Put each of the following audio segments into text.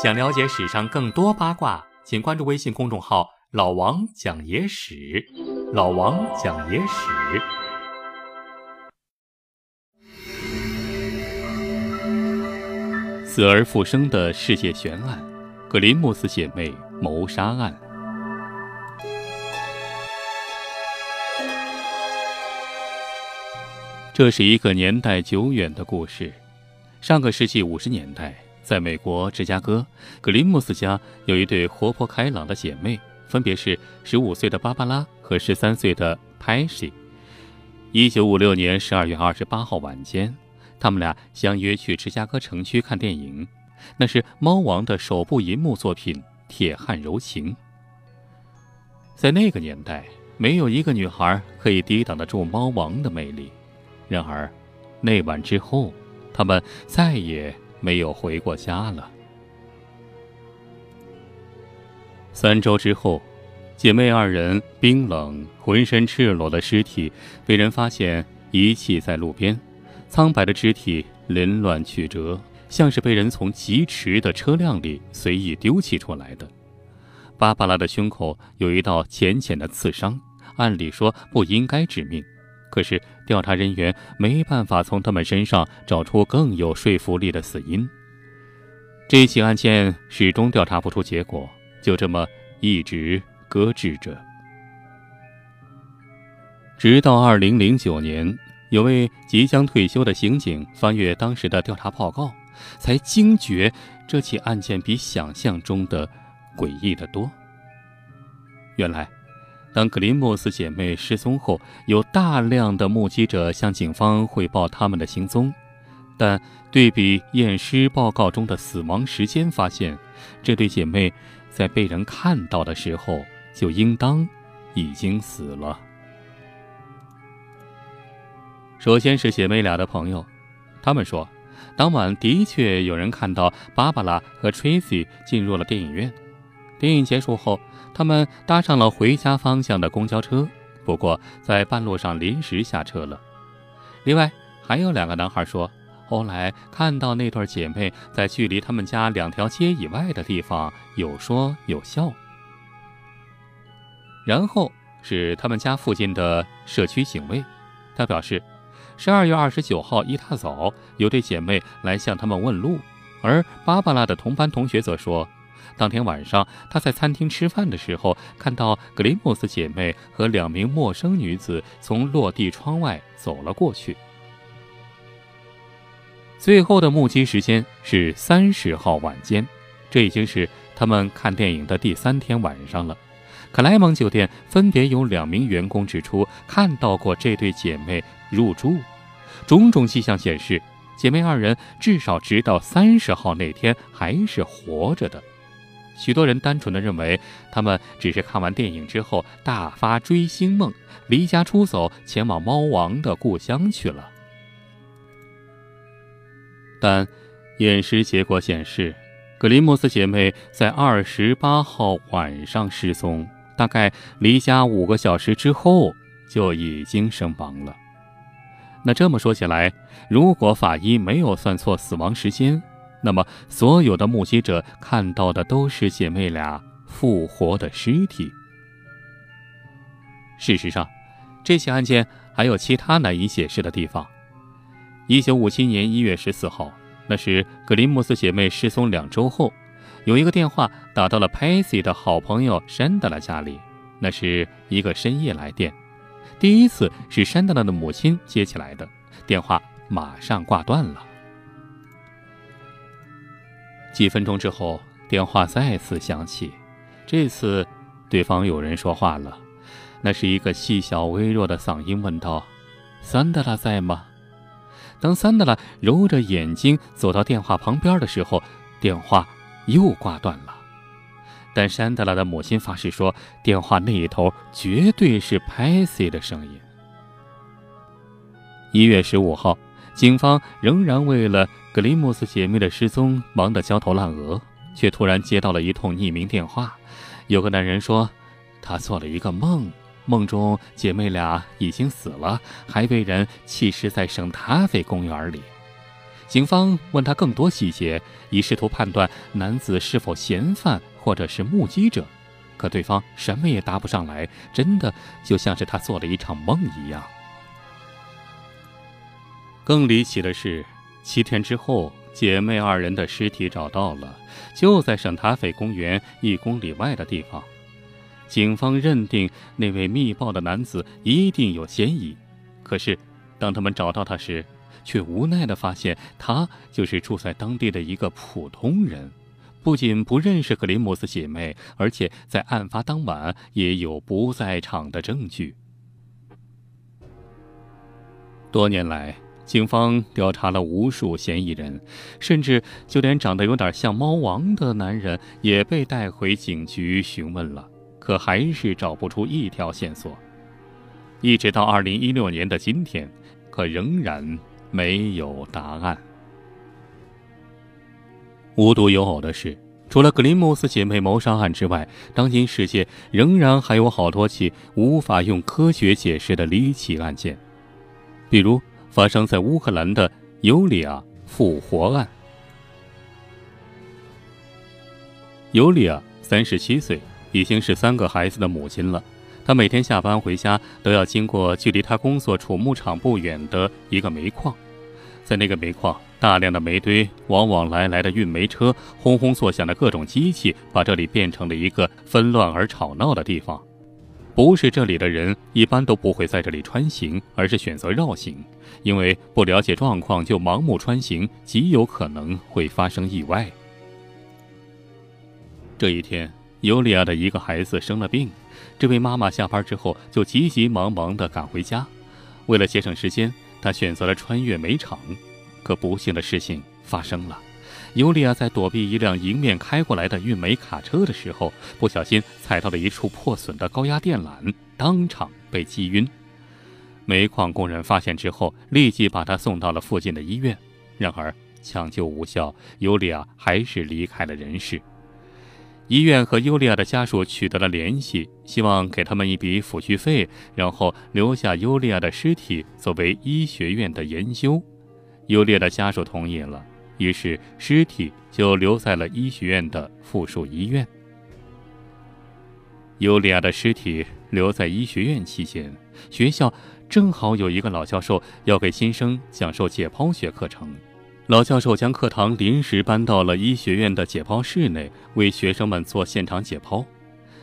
想了解史上更多八卦，请关注微信公众号“老王讲野史”。老王讲野史，死而复生的世界悬案——格林姆斯姐妹谋杀案。这是一个年代久远的故事。上个世纪五十年代，在美国芝加哥，格林姆斯家有一对活泼开朗的姐妹，分别是十五岁的芭芭拉和十三岁的派西。一九五六年十二月二十八号晚间，他们俩相约去芝加哥城区看电影，那是猫王的首部银幕作品《铁汉柔情》。在那个年代，没有一个女孩可以抵挡得住猫王的魅力。然而，那晚之后，他们再也没有回过家了。三周之后，姐妹二人冰冷、浑身赤裸的尸体被人发现遗弃在路边，苍白的肢体凌乱曲折，像是被人从疾驰的车辆里随意丢弃出来的。芭芭拉的胸口有一道浅浅的刺伤，按理说不应该致命。可是，调查人员没办法从他们身上找出更有说服力的死因。这起案件始终调查不出结果，就这么一直搁置着。直到二零零九年，有位即将退休的刑警翻阅当时的调查报告，才惊觉这起案件比想象中的诡异得多。原来。当格林莫斯姐妹失踪后，有大量的目击者向警方汇报他们的行踪，但对比验尸报告中的死亡时间，发现这对姐妹在被人看到的时候就应当已经死了。首先是姐妹俩的朋友，他们说，当晚的确有人看到芭芭拉和 Tracy 进入了电影院。电影结束后，他们搭上了回家方向的公交车，不过在半路上临时下车了。另外，还有两个男孩说，后来看到那对姐妹在距离他们家两条街以外的地方有说有笑。然后是他们家附近的社区警卫，他表示，十二月二十九号一大早有对姐妹来向他们问路，而芭芭拉的同班同学则说。当天晚上，他在餐厅吃饭的时候，看到格林姆斯姐妹和两名陌生女子从落地窗外走了过去。最后的目击时间是三十号晚间，这已经是他们看电影的第三天晚上了。克莱蒙酒店分别有两名员工指出看到过这对姐妹入住，种种迹象显示，姐妹二人至少直到三十号那天还是活着的。许多人单纯的认为，他们只是看完电影之后大发追星梦，离家出走，前往猫王的故乡去了。但验尸结果显示，格林莫斯姐妹在二十八号晚上失踪，大概离家五个小时之后就已经身亡了。那这么说起来，如果法医没有算错死亡时间，那么，所有的目击者看到的都是姐妹俩复活的尸体。事实上，这起案件还有其他难以解释的地方。一九五七年一月十四号，那是格林姆斯姐妹失踪两周后，有一个电话打到了佩西的好朋友山德拉家里，那是一个深夜来电。第一次是山德拉的母亲接起来的电话，马上挂断了。几分钟之后，电话再次响起。这次，对方有人说话了。那是一个细小微弱的嗓音问道：“桑德拉在吗？”当桑德拉揉着眼睛走到电话旁边的时候，电话又挂断了。但山德拉的母亲发誓说，电话那一头绝对是派西的声音。一月十五号。警方仍然为了格林姆斯姐妹的失踪忙得焦头烂额，却突然接到了一通匿名电话。有个男人说，他做了一个梦，梦中姐妹俩已经死了，还被人弃尸在圣塔菲公园里。警方问他更多细节，以试图判断男子是否嫌犯或者是目击者，可对方什么也答不上来，真的就像是他做了一场梦一样。更离奇的是，七天之后，姐妹二人的尸体找到了，就在圣塔菲公园一公里外的地方。警方认定那位密报的男子一定有嫌疑，可是当他们找到他时，却无奈地发现，他就是住在当地的一个普通人，不仅不认识格林姆斯姐妹，而且在案发当晚也有不在场的证据。多年来，警方调查了无数嫌疑人，甚至就连长得有点像猫王的男人也被带回警局询问了，可还是找不出一条线索。一直到二零一六年的今天，可仍然。没有答案。无独有偶的是，除了格林姆斯姐妹谋杀案之外，当今世界仍然还有好多起无法用科学解释的离奇案件，比如发生在乌克兰的尤里亚复活案。尤里亚三十七岁，已经是三个孩子的母亲了。她每天下班回家都要经过距离她工作储牧场不远的一个煤矿，在那个煤矿，大量的煤堆，往往来来的运煤车，轰轰作响的各种机器，把这里变成了一个纷乱而吵闹的地方。不是这里的人一般都不会在这里穿行，而是选择绕行，因为不了解状况就盲目穿行，极有可能会发生意外。这一天，尤利亚的一个孩子生了病。这位妈妈下班之后就急急忙忙地赶回家，为了节省时间，她选择了穿越煤场。可不幸的事情发生了，尤利亚在躲避一辆迎面开过来的运煤卡车的时候，不小心踩到了一处破损的高压电缆，当场被击晕。煤矿工人发现之后，立即把她送到了附近的医院。然而抢救无效，尤利亚还是离开了人世。医院和尤利亚的家属取得了联系，希望给他们一笔抚恤费，然后留下尤利亚的尸体作为医学院的研究。尤利亚的家属同意了，于是尸体就留在了医学院的附属医院。尤利亚的尸体留在医学院期间，学校正好有一个老教授要给新生讲授解剖学课程。老教授将课堂临时搬到了医学院的解剖室内，为学生们做现场解剖。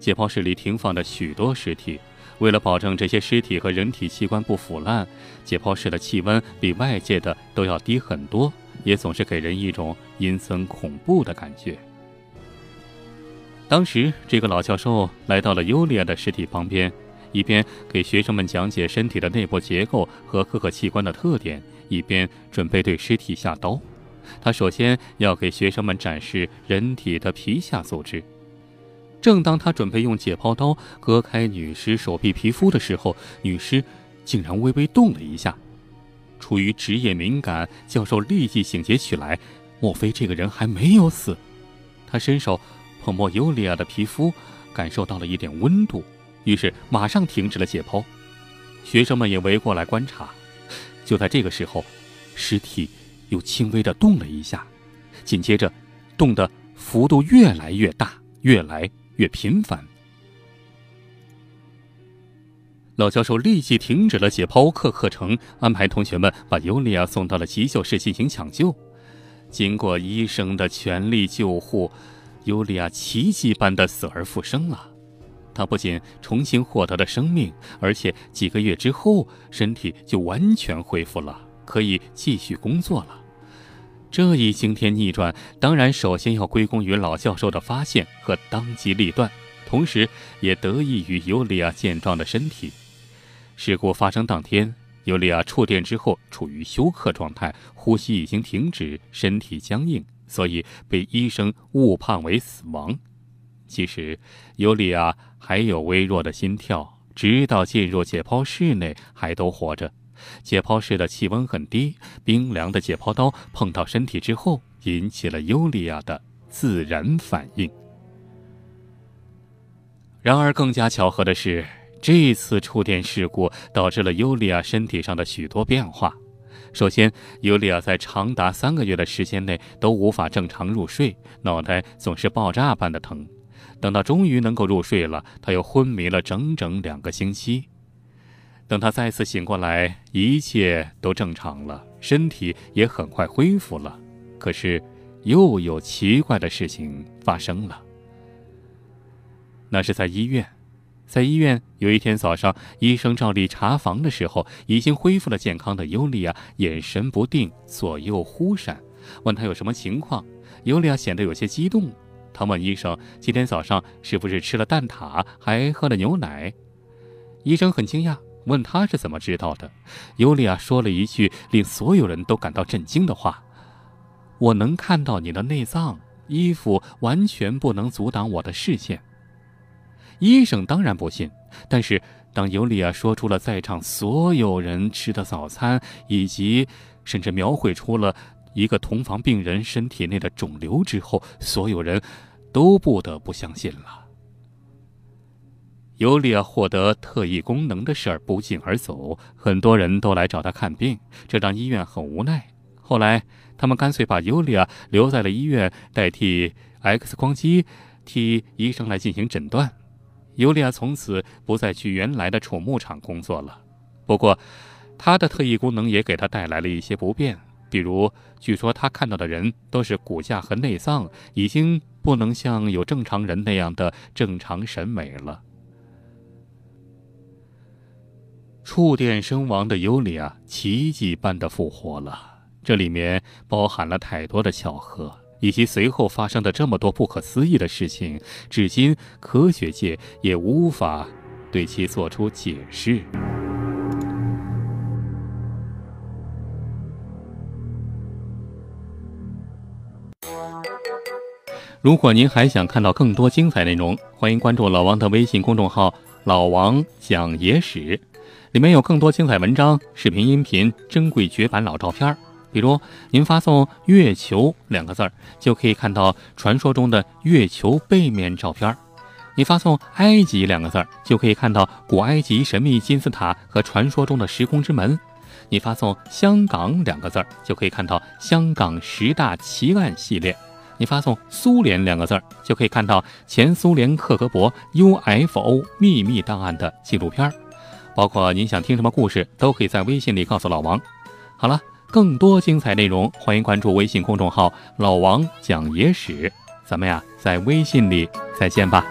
解剖室里停放着许多尸体，为了保证这些尸体和人体器官不腐烂，解剖室的气温比外界的都要低很多，也总是给人一种阴森恐怖的感觉。当时，这个老教授来到了尤利亚的尸体旁边，一边给学生们讲解身体的内部结构和各个器官的特点。一边准备对尸体下刀，他首先要给学生们展示人体的皮下组织。正当他准备用解剖刀割开女尸手臂皮肤的时候，女尸竟然微微动了一下。出于职业敏感，教授立即醒觉起来：莫非这个人还没有死？他伸手碰摸尤利亚的皮肤，感受到了一点温度，于是马上停止了解剖。学生们也围过来观察。就在这个时候，尸体又轻微的动了一下，紧接着，动的幅度越来越大，越来越频繁。老教授立即停止了解剖课课程，安排同学们把尤利亚送到了急救室进行抢救。经过医生的全力救护，尤利亚奇迹般的死而复生了。他不仅重新获得了生命，而且几个月之后身体就完全恢复了，可以继续工作了。这一惊天逆转，当然首先要归功于老教授的发现和当机立断，同时也得益于尤利亚健壮的身体。事故发生当天，尤利亚触电之后处于休克状态，呼吸已经停止，身体僵硬，所以被医生误判为死亡。其实，尤利亚还有微弱的心跳，直到进入解剖室内还都活着。解剖室的气温很低，冰凉的解剖刀碰到身体之后，引起了尤利亚的自然反应。然而，更加巧合的是，这次触电事故导致了尤利亚身体上的许多变化。首先，尤利娅在长达三个月的时间内都无法正常入睡，脑袋总是爆炸般的疼。等到终于能够入睡了，她又昏迷了整整两个星期。等她再次醒过来，一切都正常了，身体也很快恢复了。可是，又有奇怪的事情发生了。那是在医院。在医院有一天早上，医生照例查房的时候，已经恢复了健康的尤利娅眼神不定，左右忽闪。问他有什么情况，尤利娅显得有些激动。他问医生今天早上是不是吃了蛋挞，还喝了牛奶。医生很惊讶，问他是怎么知道的。尤利娅说了一句令所有人都感到震惊的话：“我能看到你的内脏，衣服完全不能阻挡我的视线。”医生当然不信，但是当尤利娅说出了在场所有人吃的早餐，以及甚至描绘出了一个同房病人身体内的肿瘤之后，所有人都不得不相信了。尤利娅获得特异功能的事儿不胫而走，很多人都来找她看病，这让医院很无奈。后来，他们干脆把尤利娅留在了医院，代替 X 光机替医生来进行诊断。尤利娅从此不再去原来的宠牧场工作了。不过，她的特异功能也给她带来了一些不便，比如，据说她看到的人都是骨架和内脏，已经不能像有正常人那样的正常审美了。触电身亡的尤利娅奇迹般的复活了，这里面包含了太多的巧合。以及随后发生的这么多不可思议的事情，至今科学界也无法对其做出解释。如果您还想看到更多精彩内容，欢迎关注老王的微信公众号“老王讲野史”，里面有更多精彩文章、视频、音频、珍贵绝版老照片比如，您发送“月球”两个字儿，就可以看到传说中的月球背面照片；你发送“埃及”两个字儿，就可以看到古埃及神秘金字塔和传说中的时空之门；你发送“香港”两个字儿，就可以看到香港十大奇案系列；你发送“苏联”两个字儿，就可以看到前苏联克格勃 UFO 秘密档案的纪录片儿。包括您想听什么故事，都可以在微信里告诉老王。好了。更多精彩内容，欢迎关注微信公众号“老王讲野史”。咱们呀，在微信里再见吧。